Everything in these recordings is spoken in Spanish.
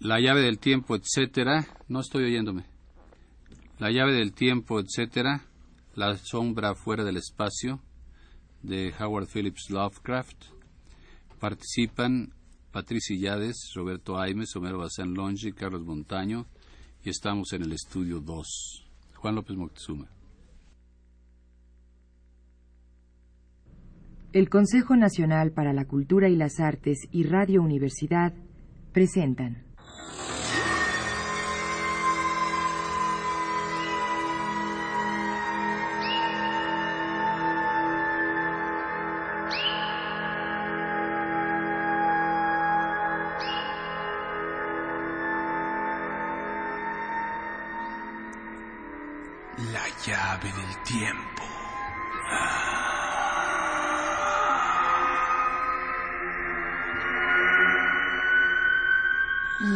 La llave del tiempo, etcétera. No estoy oyéndome. La llave del tiempo, etcétera. La sombra fuera del espacio de Howard Phillips Lovecraft. Participan Patricia Illades, Roberto Aimes, Homero Bazán Longi, Carlos Montaño y estamos en el estudio 2. Juan López Moctezuma. El Consejo Nacional para la Cultura y las Artes y Radio Universidad presentan. Thank you.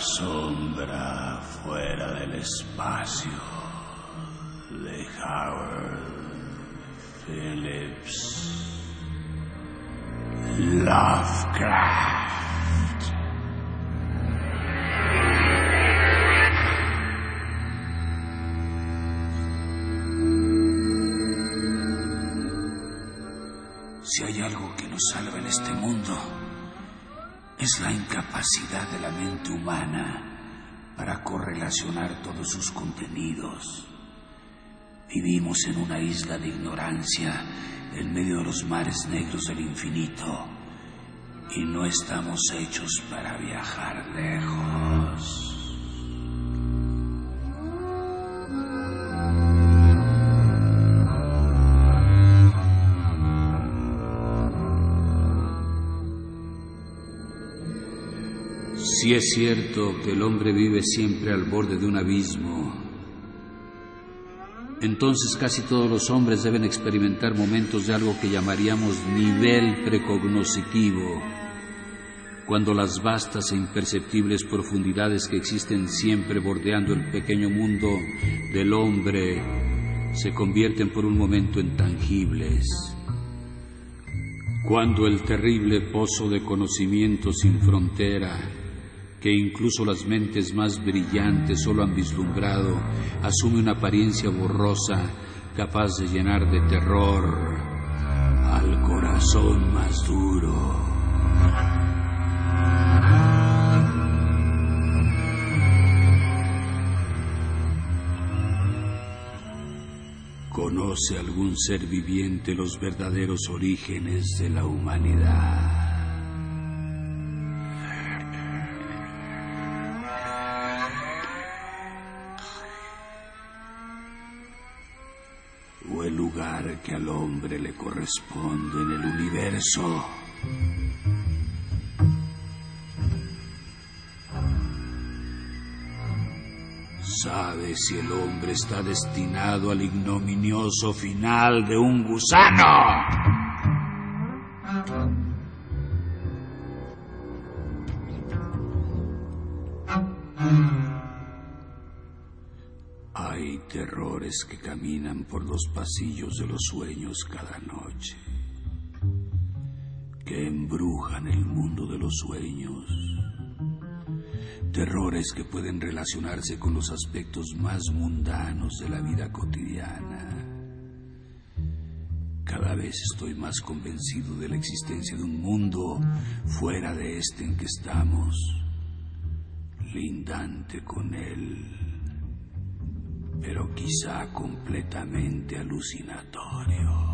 Sombra fuera del espacio de Howard Phillips Lovecraft. Si hay algo que nos salva en este mundo, es la incapacidad de la mente humana para correlacionar todos sus contenidos. Vivimos en una isla de ignorancia en medio de los mares negros del infinito y no estamos hechos para viajar lejos. Si es cierto que el hombre vive siempre al borde de un abismo, entonces casi todos los hombres deben experimentar momentos de algo que llamaríamos nivel precognoscitivo, cuando las vastas e imperceptibles profundidades que existen siempre bordeando el pequeño mundo del hombre se convierten por un momento en tangibles. Cuando el terrible pozo de conocimiento sin frontera que incluso las mentes más brillantes solo han vislumbrado, asume una apariencia borrosa capaz de llenar de terror al corazón más duro. ¿Conoce algún ser viviente los verdaderos orígenes de la humanidad? Que al hombre le corresponde en el universo. ¿Sabe si el hombre está destinado al ignominioso final de un gusano? Que caminan por los pasillos de los sueños cada noche, que embrujan el mundo de los sueños. Terrores que pueden relacionarse con los aspectos más mundanos de la vida cotidiana. Cada vez estoy más convencido de la existencia de un mundo fuera de este en que estamos, lindante con él pero quizá completamente alucinatorio.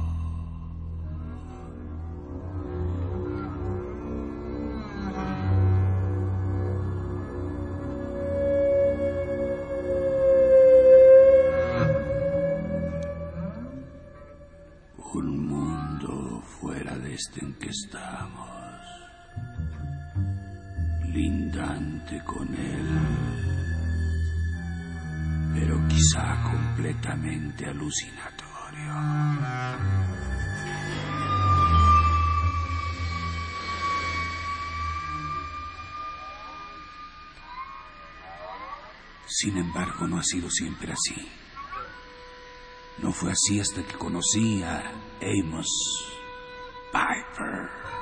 Completamente alucinatorio. Sin embargo, no ha sido siempre así. No fue así hasta que conocí a Amos Piper.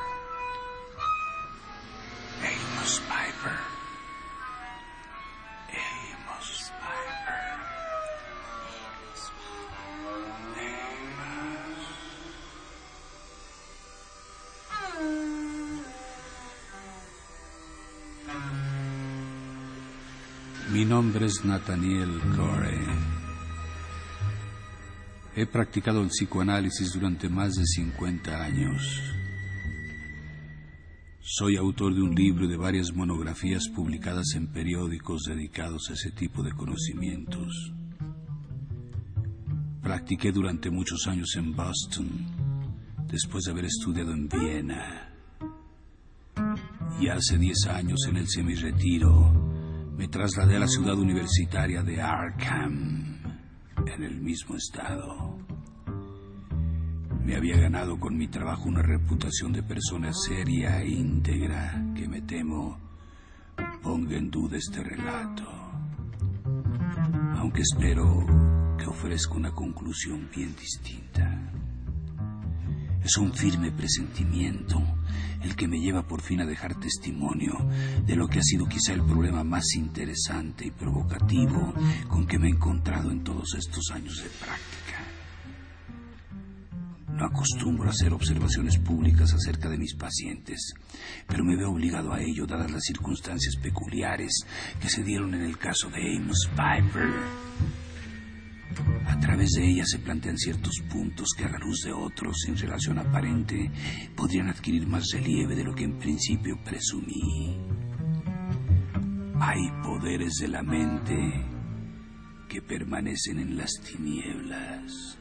Nombre es Nathaniel Corey. He practicado el psicoanálisis durante más de 50 años. Soy autor de un libro y de varias monografías publicadas en periódicos dedicados a ese tipo de conocimientos. Practiqué durante muchos años en Boston, después de haber estudiado en Viena. Y hace 10 años, en el semiretiro, me trasladé a la ciudad universitaria de Arkham, en el mismo estado. Me había ganado con mi trabajo una reputación de persona seria e íntegra que me temo ponga en duda este relato. Aunque espero que ofrezca una conclusión bien distinta. Es un firme presentimiento el que me lleva por fin a dejar testimonio de lo que ha sido quizá el problema más interesante y provocativo con que me he encontrado en todos estos años de práctica. No acostumbro a hacer observaciones públicas acerca de mis pacientes, pero me veo obligado a ello dadas las circunstancias peculiares que se dieron en el caso de Amos Piper. A través de ella se plantean ciertos puntos que a la luz de otros, sin relación aparente, podrían adquirir más relieve de lo que en principio presumí. Hay poderes de la mente que permanecen en las tinieblas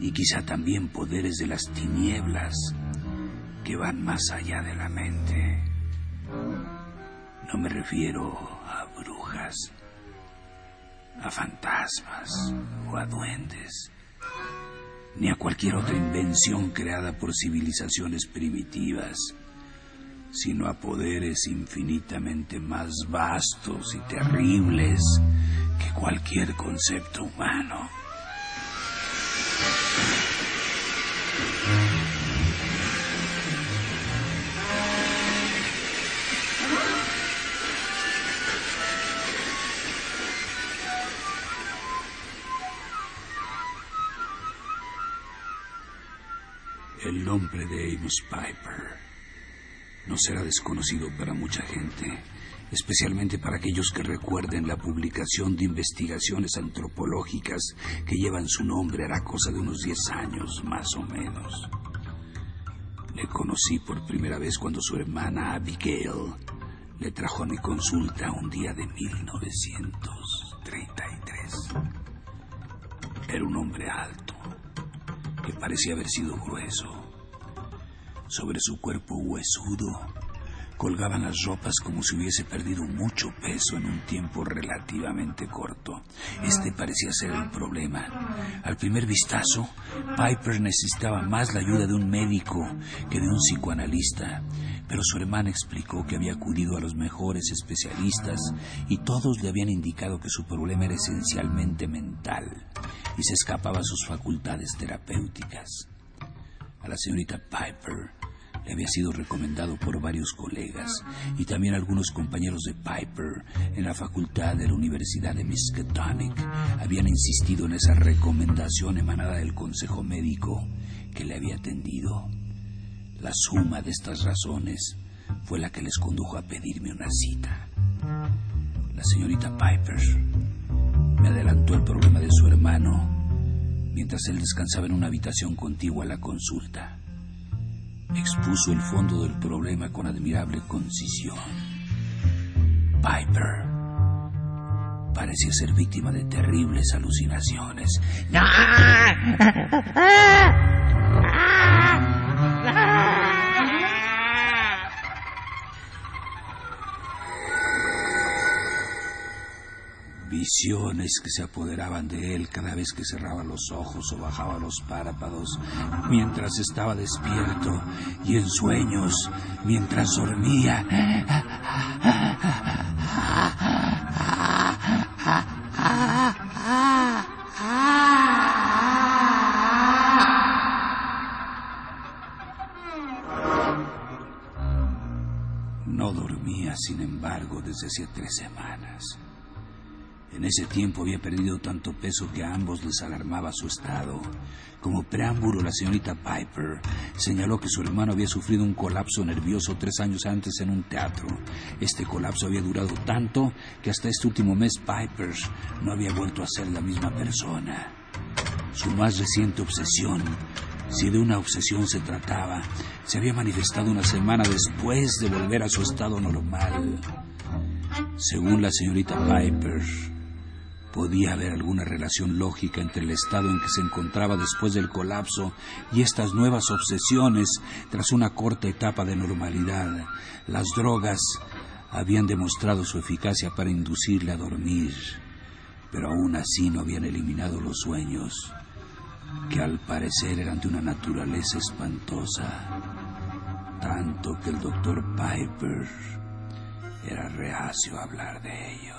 y quizá también poderes de las tinieblas que van más allá de la mente. No me refiero a brujas a fantasmas o a duendes, ni a cualquier otra invención creada por civilizaciones primitivas, sino a poderes infinitamente más vastos y terribles que cualquier concepto humano. El nombre de Amos Piper no será desconocido para mucha gente, especialmente para aquellos que recuerden la publicación de investigaciones antropológicas que llevan su nombre hará cosa de unos 10 años, más o menos. Le conocí por primera vez cuando su hermana Abigail le trajo a mi consulta un día de 1933. Era un hombre alto, que parecía haber sido grueso. Sobre su cuerpo huesudo colgaban las ropas como si hubiese perdido mucho peso en un tiempo relativamente corto. Este parecía ser el problema. Al primer vistazo, Piper necesitaba más la ayuda de un médico que de un psicoanalista, pero su hermana explicó que había acudido a los mejores especialistas y todos le habían indicado que su problema era esencialmente mental y se escapaba a sus facultades terapéuticas. A la señorita Piper le había sido recomendado por varios colegas y también algunos compañeros de Piper en la facultad de la Universidad de Miskatonic habían insistido en esa recomendación emanada del consejo médico que le había atendido. La suma de estas razones fue la que les condujo a pedirme una cita. La señorita Piper me adelantó el problema de su hermano mientras él descansaba en una habitación contigua a la consulta. Expuso el fondo del problema con admirable concisión. Piper parecía ser víctima de terribles alucinaciones. ¡No! Visiones que se apoderaban de él cada vez que cerraba los ojos o bajaba los párpados, mientras estaba despierto y en sueños, mientras dormía. No dormía, sin embargo, desde hacía tres semanas. En ese tiempo había perdido tanto peso que a ambos les alarmaba su estado. Como preámbulo, la señorita Piper señaló que su hermano había sufrido un colapso nervioso tres años antes en un teatro. Este colapso había durado tanto que hasta este último mes Piper no había vuelto a ser la misma persona. Su más reciente obsesión, si de una obsesión se trataba, se había manifestado una semana después de volver a su estado normal. Según la señorita Piper, podía haber alguna relación lógica entre el estado en que se encontraba después del colapso y estas nuevas obsesiones tras una corta etapa de normalidad. Las drogas habían demostrado su eficacia para inducirle a dormir, pero aún así no habían eliminado los sueños, que al parecer eran de una naturaleza espantosa, tanto que el doctor Piper era reacio a hablar de ellos.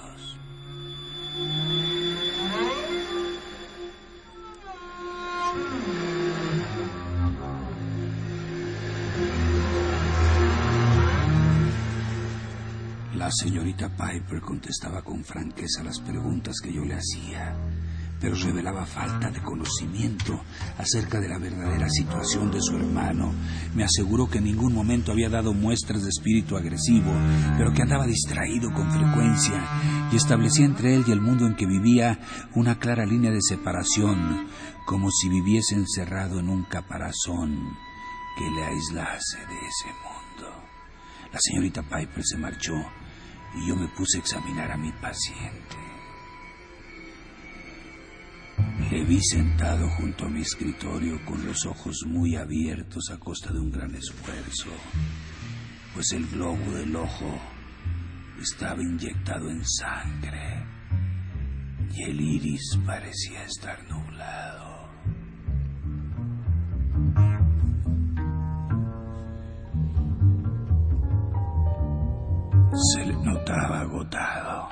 La señorita Piper contestaba con franqueza las preguntas que yo le hacía, pero revelaba falta de conocimiento acerca de la verdadera situación de su hermano. Me aseguró que en ningún momento había dado muestras de espíritu agresivo, pero que andaba distraído con frecuencia y establecía entre él y el mundo en que vivía una clara línea de separación, como si viviese encerrado en un caparazón que le aislase de ese mundo. La señorita Piper se marchó y yo me puse a examinar a mi paciente. Le vi sentado junto a mi escritorio con los ojos muy abiertos a costa de un gran esfuerzo, pues el globo del ojo estaba inyectado en sangre y el iris parecía estar nublado. Se le notaba agotado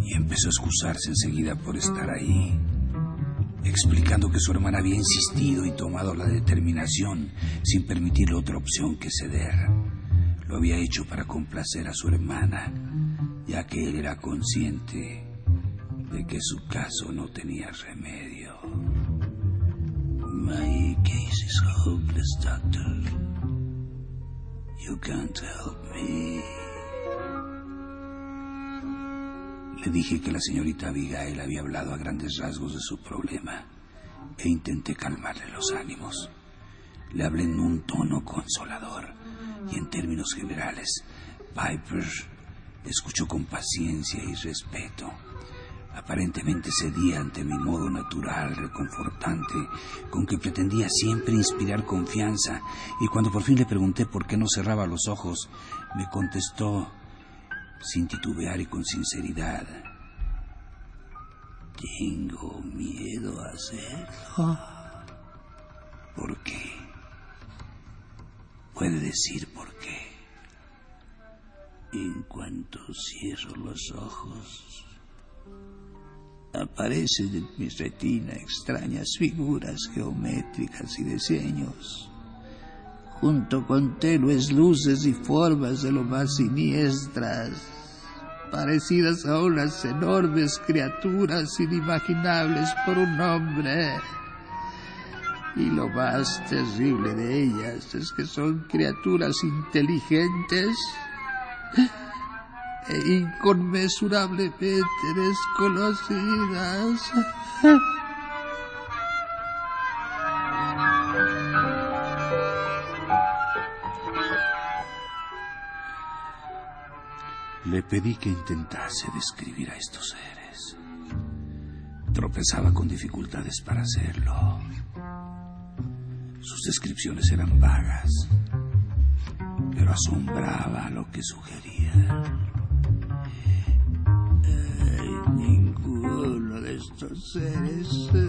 y empezó a excusarse enseguida por estar ahí, explicando que su hermana había insistido y tomado la determinación sin permitirle otra opción que ceder. Lo había hecho para complacer a su hermana, ya que él era consciente de que su caso no tenía remedio. My case is hopeless, doctor. You can't help me. Le dije que la señorita Abigail había hablado a grandes rasgos de su problema e intenté calmarle los ánimos. Le hablé en un tono consolador y en términos generales. Piper escuchó con paciencia y respeto. Aparentemente cedía ante mi modo natural, reconfortante, con que pretendía siempre inspirar confianza, y cuando por fin le pregunté por qué no cerraba los ojos, me contestó sin titubear y con sinceridad. Tengo miedo a hacerlo. ¿Por qué? Puede decir por qué. En cuanto cierro los ojos, aparecen en mi retina extrañas figuras geométricas y diseños, junto con tenues luces y formas de lo más siniestras, parecidas a unas enormes criaturas inimaginables por un hombre. Y lo más terrible de ellas es que son criaturas inteligentes e inconmensurablemente desconocidas. Pedí que intentase describir a estos seres. Tropezaba con dificultades para hacerlo. Sus descripciones eran vagas, pero asombraba lo que sugería. Ninguno de estos seres eh,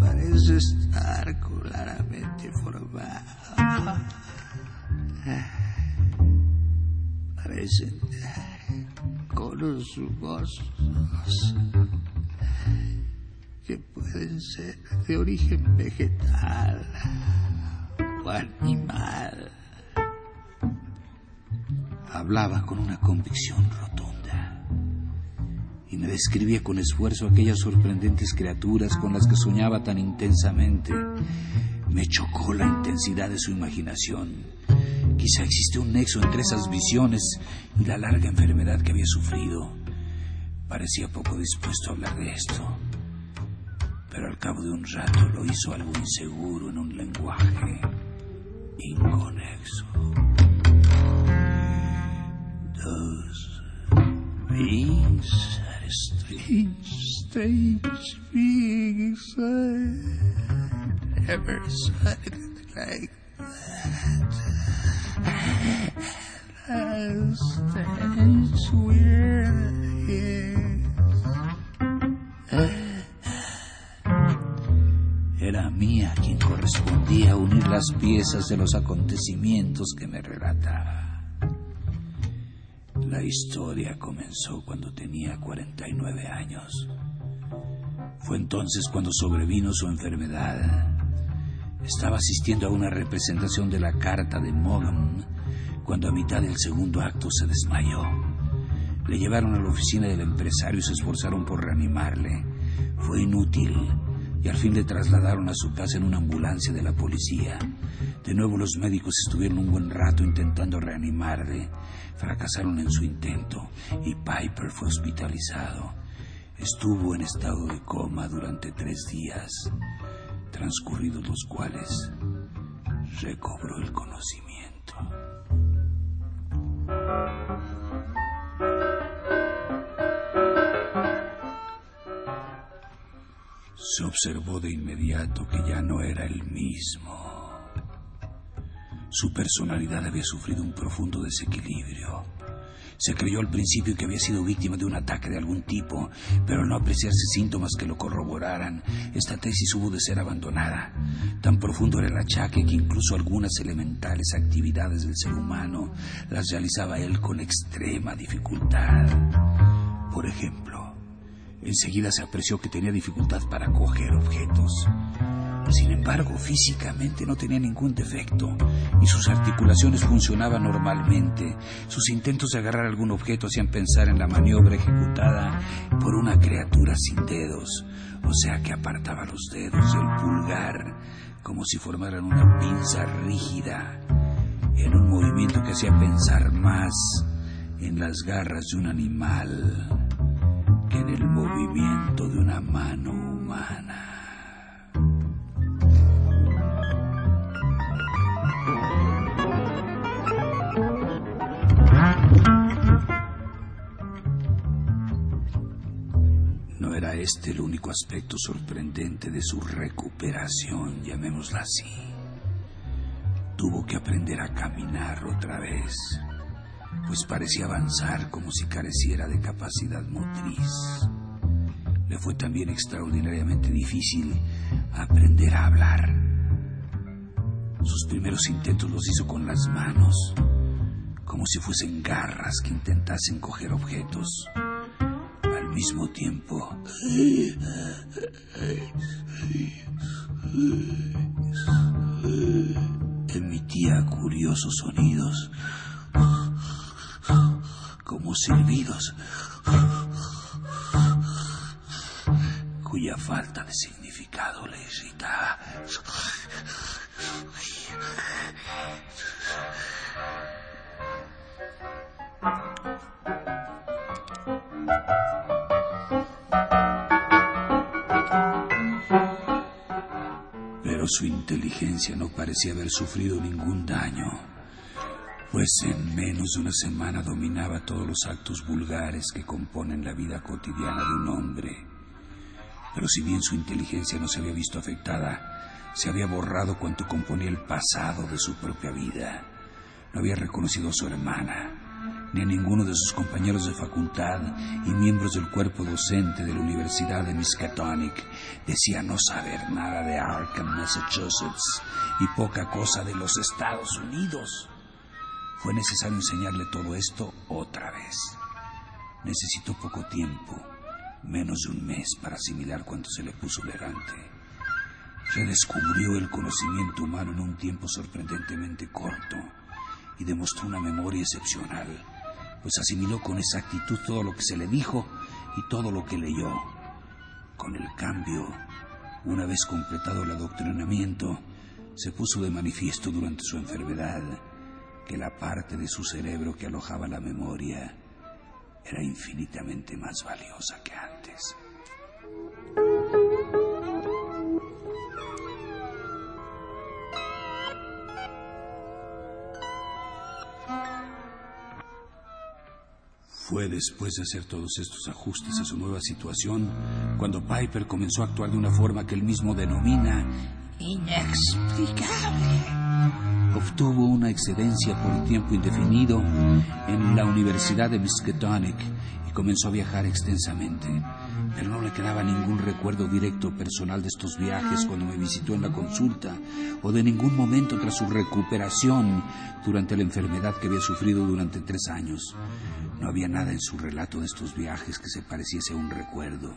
parece estar claramente formado. Parecen conos rugosos que pueden ser de origen vegetal o animal. Hablaba con una convicción rotunda y me describía con esfuerzo aquellas sorprendentes criaturas con las que soñaba tan intensamente. Me chocó la intensidad de su imaginación. Quizá existe un nexo entre esas visiones y la larga enfermedad que había sufrido. Parecía poco dispuesto a hablar de esto, pero al cabo de un rato lo hizo algo inseguro en un lenguaje inconexo. Those beings are strange, strange beings. I never saw like Era a mí a quien correspondía unir las piezas de los acontecimientos que me relataba. La historia comenzó cuando tenía 49 años. Fue entonces cuando sobrevino su enfermedad. Estaba asistiendo a una representación de la carta de Morgan cuando a mitad del segundo acto se desmayó. Le llevaron a la oficina del empresario y se esforzaron por reanimarle. Fue inútil y al fin le trasladaron a su casa en una ambulancia de la policía. De nuevo los médicos estuvieron un buen rato intentando reanimarle. Fracasaron en su intento y Piper fue hospitalizado. Estuvo en estado de coma durante tres días, transcurridos los cuales recobró el conocimiento. Se observó de inmediato que ya no era el mismo. Su personalidad había sufrido un profundo desequilibrio. Se creyó al principio que había sido víctima de un ataque de algún tipo, pero no apreciarse síntomas que lo corroboraran, esta tesis hubo de ser abandonada. Tan profundo era el achaque que incluso algunas elementales actividades del ser humano las realizaba él con extrema dificultad. Por ejemplo, enseguida se apreció que tenía dificultad para coger objetos. Sin embargo, físicamente no tenía ningún defecto y sus articulaciones funcionaban normalmente. Sus intentos de agarrar algún objeto hacían pensar en la maniobra ejecutada por una criatura sin dedos, o sea que apartaba los dedos del pulgar como si formaran una pinza rígida, en un movimiento que hacía pensar más en las garras de un animal que en el movimiento de una mano este el único aspecto sorprendente de su recuperación, llamémosla así. Tuvo que aprender a caminar otra vez, pues parecía avanzar como si careciera de capacidad motriz. Le fue también extraordinariamente difícil aprender a hablar. Sus primeros intentos los hizo con las manos, como si fuesen garras que intentasen coger objetos. Mismo tiempo, emitía curiosos sonidos, como silbidos, cuya falta de significado le irritaba. Su inteligencia no parecía haber sufrido ningún daño, pues en menos de una semana dominaba todos los actos vulgares que componen la vida cotidiana de un hombre. Pero si bien su inteligencia no se había visto afectada, se había borrado cuanto componía el pasado de su propia vida. No había reconocido a su hermana, ni a ninguno de sus compañeros de facultad y miembros del cuerpo docente de la Universidad de Miskatonic. Decía no saber nada de Arkham, Massachusetts, y poca cosa de los Estados Unidos. Fue necesario enseñarle todo esto otra vez. Necesitó poco tiempo, menos de un mes, para asimilar cuanto se le puso delante. Redescubrió el conocimiento humano en un tiempo sorprendentemente corto y demostró una memoria excepcional, pues asimiló con exactitud todo lo que se le dijo y todo lo que leyó. Con el cambio, una vez completado el adoctrinamiento, se puso de manifiesto durante su enfermedad que la parte de su cerebro que alojaba la memoria era infinitamente más valiosa que antes. Fue después de hacer todos estos ajustes a su nueva situación cuando Piper comenzó a actuar de una forma que él mismo denomina inexplicable. Obtuvo una excedencia por tiempo indefinido en la Universidad de Miskatonic y comenzó a viajar extensamente. Pero no le quedaba ningún recuerdo directo personal de estos viajes cuando me visitó en la consulta o de ningún momento tras su recuperación durante la enfermedad que había sufrido durante tres años. No había nada en su relato de estos viajes que se pareciese a un recuerdo,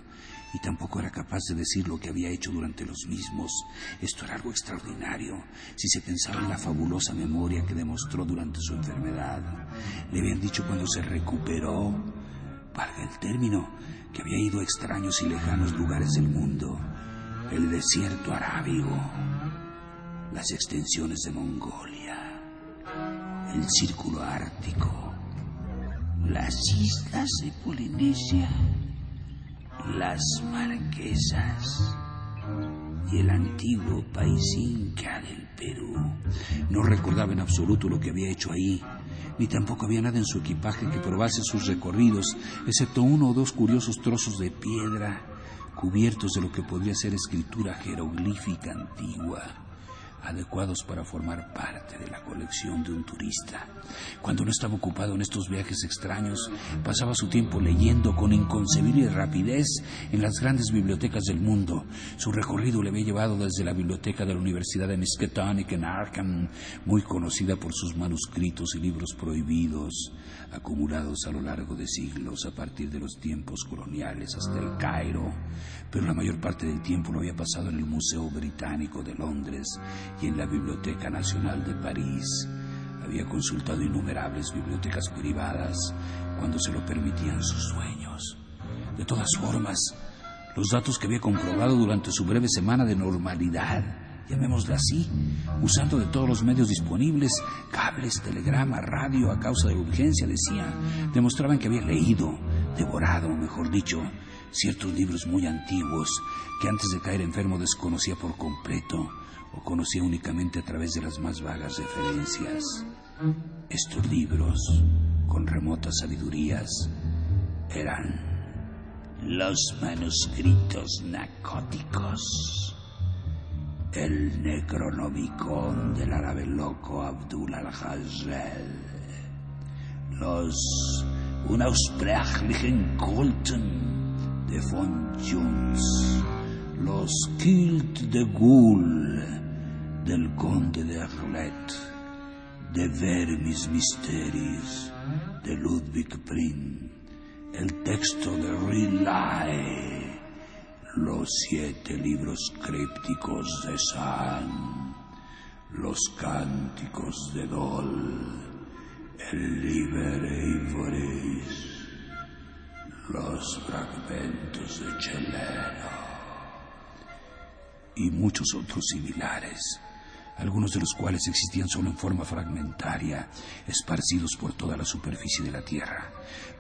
y tampoco era capaz de decir lo que había hecho durante los mismos. Esto era algo extraordinario, si se pensaba en la fabulosa memoria que demostró durante su enfermedad. Le habían dicho cuando se recuperó, valga el término, que había ido a extraños y lejanos lugares del mundo, el desierto arábigo, las extensiones de Mongolia, el círculo ártico, las islas de Polinesia, las Marquesas y el antiguo país inca del Perú. No recordaba en absoluto lo que había hecho ahí, ni tampoco había nada en su equipaje que probase sus recorridos, excepto uno o dos curiosos trozos de piedra cubiertos de lo que podría ser escritura jeroglífica antigua adecuados para formar parte de la colección de un turista. Cuando no estaba ocupado en estos viajes extraños, pasaba su tiempo leyendo con inconcebible rapidez en las grandes bibliotecas del mundo. Su recorrido le había llevado desde la biblioteca de la Universidad de Miskatonic en Arkham, muy conocida por sus manuscritos y libros prohibidos, acumulados a lo largo de siglos a partir de los tiempos coloniales hasta el Cairo, pero la mayor parte del tiempo lo había pasado en el Museo Británico de Londres y en la Biblioteca Nacional de París. Había consultado innumerables bibliotecas privadas cuando se lo permitían sus sueños. De todas formas, los datos que había comprobado durante su breve semana de normalidad, llamémosle así, usando de todos los medios disponibles, cables, telegrama, radio, a causa de urgencia, decía, demostraban que había leído, devorado, mejor dicho, ciertos libros muy antiguos que antes de caer enfermo desconocía por completo o conocía únicamente a través de las más vagas referencias. Estos libros, con remotas sabidurías, eran los manuscritos narcóticos, el Necronomicon del árabe loco Abdul al-Hajjal, los Unaussprechlichen Kulten de von Jones, los Kilt de Gaulle, del conde de Arlet, de Vermis Mysteries, de Ludwig Prin, el texto de Riley, los siete libros crípticos de San, los cánticos de Dol, el Liber Ivoris, los fragmentos de Cheleno y muchos otros similares algunos de los cuales existían solo en forma fragmentaria, esparcidos por toda la superficie de la Tierra.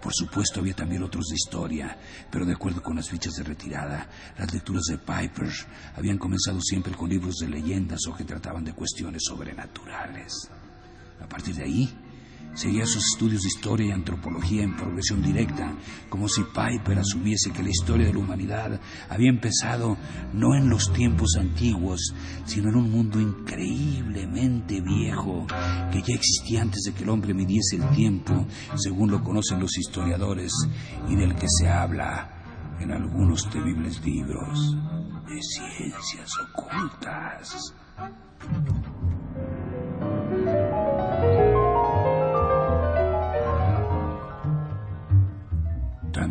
Por supuesto, había también otros de historia, pero de acuerdo con las fichas de retirada, las lecturas de Piper habían comenzado siempre con libros de leyendas o que trataban de cuestiones sobrenaturales. A partir de ahí, Seguía sus estudios de historia y antropología en progresión directa, como si Piper asumiese que la historia de la humanidad había empezado no en los tiempos antiguos, sino en un mundo increíblemente viejo que ya existía antes de que el hombre midiese el tiempo, según lo conocen los historiadores, y del que se habla en algunos temibles libros de ciencias ocultas.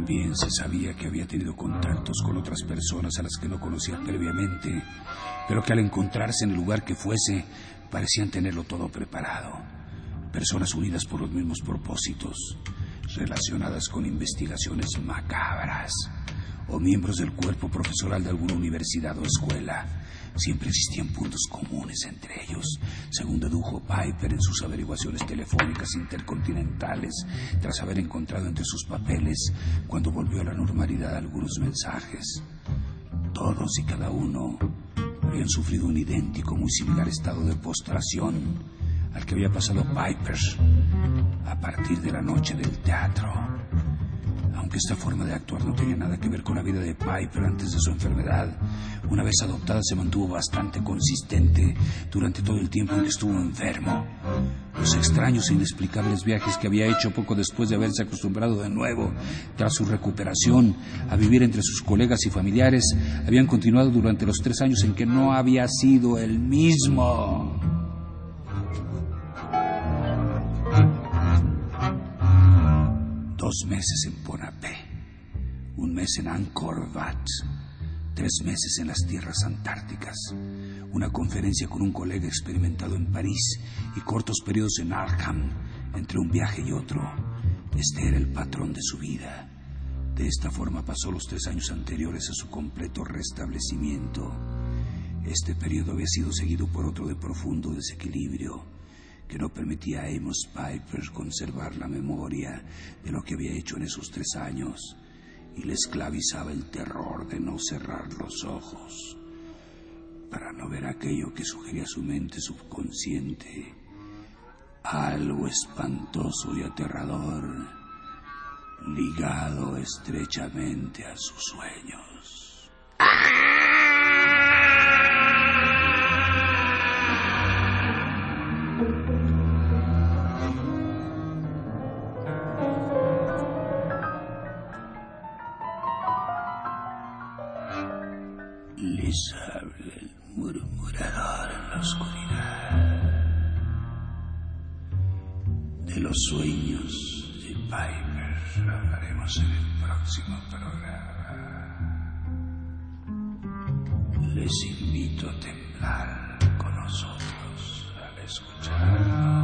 También se sabía que había tenido contactos con otras personas a las que no conocía previamente, pero que al encontrarse en el lugar que fuese parecían tenerlo todo preparado. Personas unidas por los mismos propósitos, relacionadas con investigaciones macabras, o miembros del cuerpo profesoral de alguna universidad o escuela Siempre existían puntos comunes entre ellos, según dedujo Piper en sus averiguaciones telefónicas intercontinentales, tras haber encontrado entre sus papeles, cuando volvió a la normalidad, algunos mensajes. Todos y cada uno habían sufrido un idéntico, muy similar estado de postración al que había pasado Piper a partir de la noche del teatro aunque esta forma de actuar no tenía nada que ver con la vida de Piper antes de su enfermedad, una vez adoptada se mantuvo bastante consistente durante todo el tiempo en que estuvo enfermo. Los extraños e inexplicables viajes que había hecho poco después de haberse acostumbrado de nuevo, tras su recuperación, a vivir entre sus colegas y familiares, habían continuado durante los tres años en que no había sido el mismo. Dos meses en Ponapé, un mes en Angkor Wat, tres meses en las tierras antárticas, una conferencia con un colega experimentado en París y cortos periodos en Arkham entre un viaje y otro. Este era el patrón de su vida. De esta forma pasó los tres años anteriores a su completo restablecimiento. Este periodo había sido seguido por otro de profundo desequilibrio que no permitía a Amos Piper conservar la memoria de lo que había hecho en esos tres años y le esclavizaba el terror de no cerrar los ojos para no ver aquello que sugería su mente subconsciente, algo espantoso y aterrador, ligado estrechamente a sus sueños. Les habla el murmurador en la oscuridad de los sueños de Piper. Hablaremos en el próximo programa. Les invito a temblar con nosotros al escucharlo.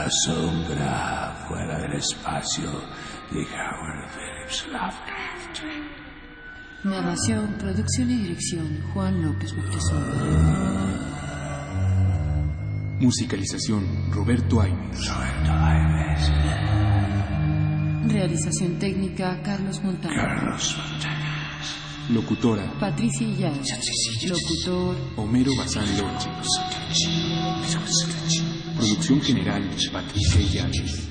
La sombra fuera del espacio de Howard Phillips Lovecraft. Narración, producción y dirección Juan López Moctezuma. Musicalización Roberto Aimes. Roberto Aimes, Realización técnica Carlos Montano. Carlos Montañas, Locutora Patricia Llanes. Locutor Homero Bazán Loche. Producción general Patricia Llanes.